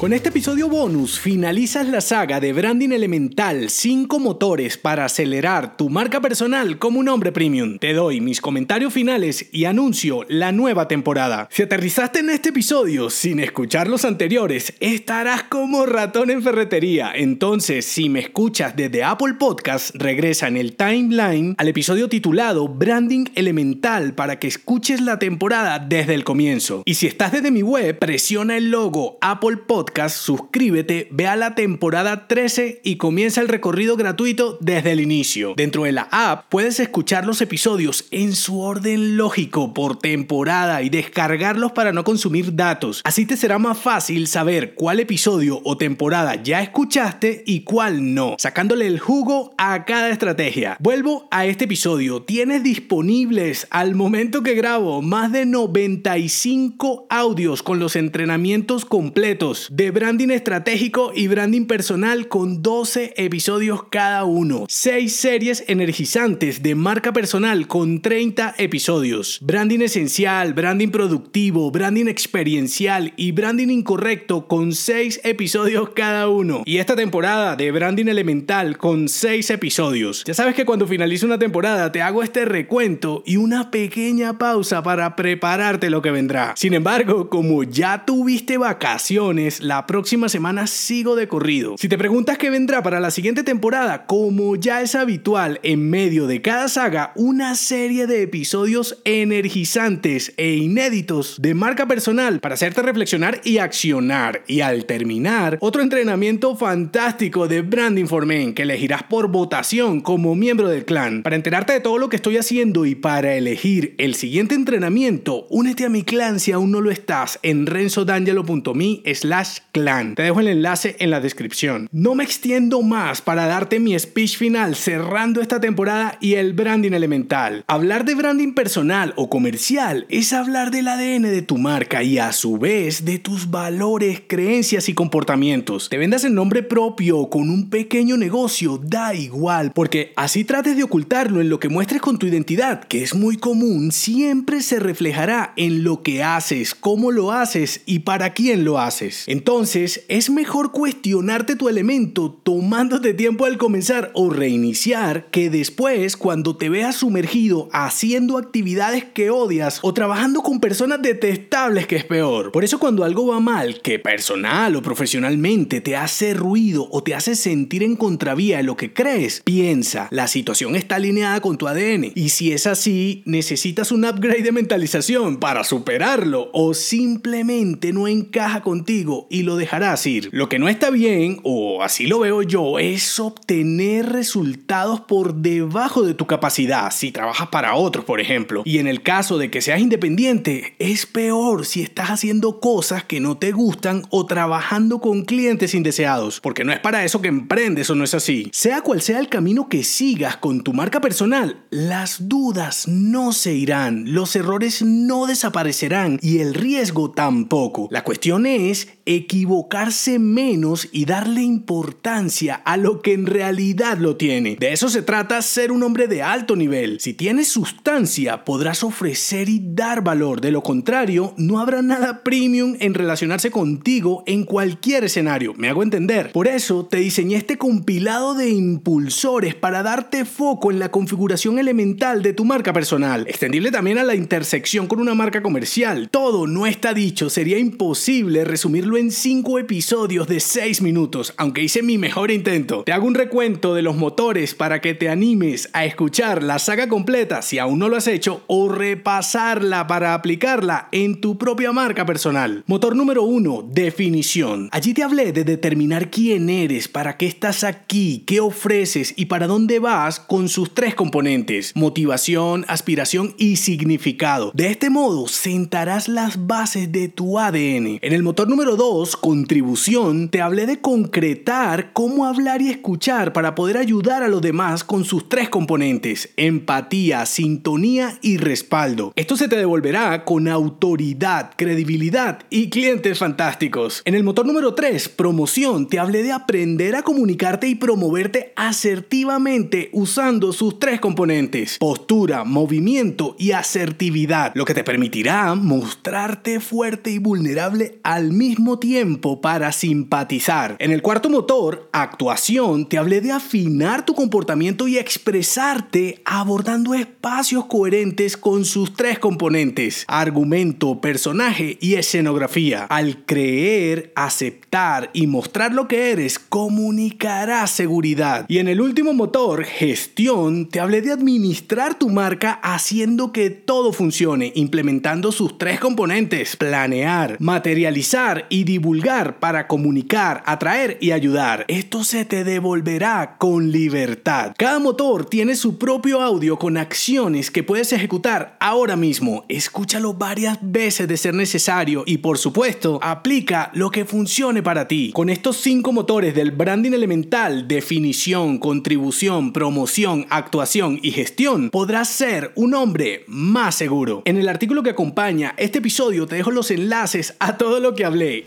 Con este episodio bonus finalizas la saga de Branding Elemental 5 motores para acelerar tu marca personal como un hombre premium. Te doy mis comentarios finales y anuncio la nueva temporada. Si aterrizaste en este episodio sin escuchar los anteriores, estarás como ratón en ferretería. Entonces, si me escuchas desde Apple Podcast, regresa en el timeline al episodio titulado Branding Elemental para que escuches la temporada desde el comienzo. Y si estás desde mi web, presiona el logo Apple Podcast suscríbete, ve a la temporada 13 y comienza el recorrido gratuito desde el inicio. Dentro de la app puedes escuchar los episodios en su orden lógico por temporada y descargarlos para no consumir datos. Así te será más fácil saber cuál episodio o temporada ya escuchaste y cuál no, sacándole el jugo a cada estrategia. Vuelvo a este episodio. Tienes disponibles al momento que grabo más de 95 audios con los entrenamientos completos de branding estratégico y branding personal con 12 episodios cada uno. 6 series energizantes de marca personal con 30 episodios. Branding esencial, branding productivo, branding experiencial y branding incorrecto con 6 episodios cada uno. Y esta temporada de branding elemental con 6 episodios. Ya sabes que cuando finalice una temporada te hago este recuento y una pequeña pausa para prepararte lo que vendrá. Sin embargo, como ya tuviste vacaciones, la próxima semana sigo de corrido. Si te preguntas qué vendrá para la siguiente temporada, como ya es habitual en medio de cada saga, una serie de episodios energizantes e inéditos de marca personal para hacerte reflexionar y accionar. Y al terminar, otro entrenamiento fantástico de Branding for Men que elegirás por votación como miembro del clan. Para enterarte de todo lo que estoy haciendo y para elegir el siguiente entrenamiento, únete a mi clan si aún no lo estás en renzodangelo.me slash clan. Te dejo el enlace en la descripción. No me extiendo más para darte mi speech final cerrando esta temporada y el branding elemental. Hablar de branding personal o comercial es hablar del ADN de tu marca y a su vez de tus valores, creencias y comportamientos. Te vendas el nombre propio con un pequeño negocio, da igual, porque así trates de ocultarlo en lo que muestres con tu identidad, que es muy común, siempre se reflejará en lo que haces, cómo lo haces y para quién lo haces. Entonces, es mejor cuestionarte tu elemento tomándote tiempo al comenzar o reiniciar que después cuando te veas sumergido haciendo actividades que odias o trabajando con personas detestables que es peor. Por eso cuando algo va mal, que personal o profesionalmente te hace ruido o te hace sentir en contravía de lo que crees, piensa, la situación está alineada con tu ADN y si es así, necesitas un upgrade de mentalización para superarlo o simplemente no encaja contigo y lo dejarás ir. Lo que no está bien, o así lo veo yo, es obtener resultados por debajo de tu capacidad si trabajas para otros, por ejemplo. Y en el caso de que seas independiente, es peor si estás haciendo cosas que no te gustan o trabajando con clientes indeseados, porque no es para eso que emprendes o no es así. Sea cual sea el camino que sigas con tu marca personal, las dudas no se irán, los errores no desaparecerán y el riesgo tampoco. La cuestión es equivocarse menos y darle importancia a lo que en realidad lo tiene. De eso se trata ser un hombre de alto nivel. Si tienes sustancia, podrás ofrecer y dar valor. De lo contrario, no habrá nada premium en relacionarse contigo en cualquier escenario. Me hago entender. Por eso te diseñé este compilado de impulsores para darte foco en la configuración elemental de tu marca personal. Extendible también a la intersección con una marca comercial. Todo no está dicho, sería imposible resumirlo en 5 episodios de 6 minutos, aunque hice mi mejor intento. Te hago un recuento de los motores para que te animes a escuchar la saga completa si aún no lo has hecho o repasarla para aplicarla en tu propia marca personal. Motor número 1, definición. Allí te hablé de determinar quién eres, para qué estás aquí, qué ofreces y para dónde vas con sus tres componentes, motivación, aspiración y significado. De este modo, sentarás las bases de tu ADN. En el motor número 2, 2, contribución, te hablé de concretar cómo hablar y escuchar para poder ayudar a los demás con sus tres componentes, empatía, sintonía y respaldo. Esto se te devolverá con autoridad, credibilidad y clientes fantásticos. En el motor número 3, promoción, te hablé de aprender a comunicarte y promoverte asertivamente usando sus tres componentes, postura, movimiento y asertividad, lo que te permitirá mostrarte fuerte y vulnerable al mismo tiempo para simpatizar. En el cuarto motor, actuación, te hablé de afinar tu comportamiento y expresarte abordando espacios coherentes con sus tres componentes, argumento, personaje y escenografía. Al creer, aceptar y mostrar lo que eres, comunicarás seguridad. Y en el último motor, gestión, te hablé de administrar tu marca haciendo que todo funcione, implementando sus tres componentes, planear, materializar divulgar para comunicar, atraer y ayudar. Esto se te devolverá con libertad. Cada motor tiene su propio audio con acciones que puedes ejecutar ahora mismo. Escúchalo varias veces de ser necesario y por supuesto aplica lo que funcione para ti. Con estos cinco motores del branding elemental, definición, contribución, promoción, actuación y gestión, podrás ser un hombre más seguro. En el artículo que acompaña este episodio te dejo los enlaces a todo lo que hablé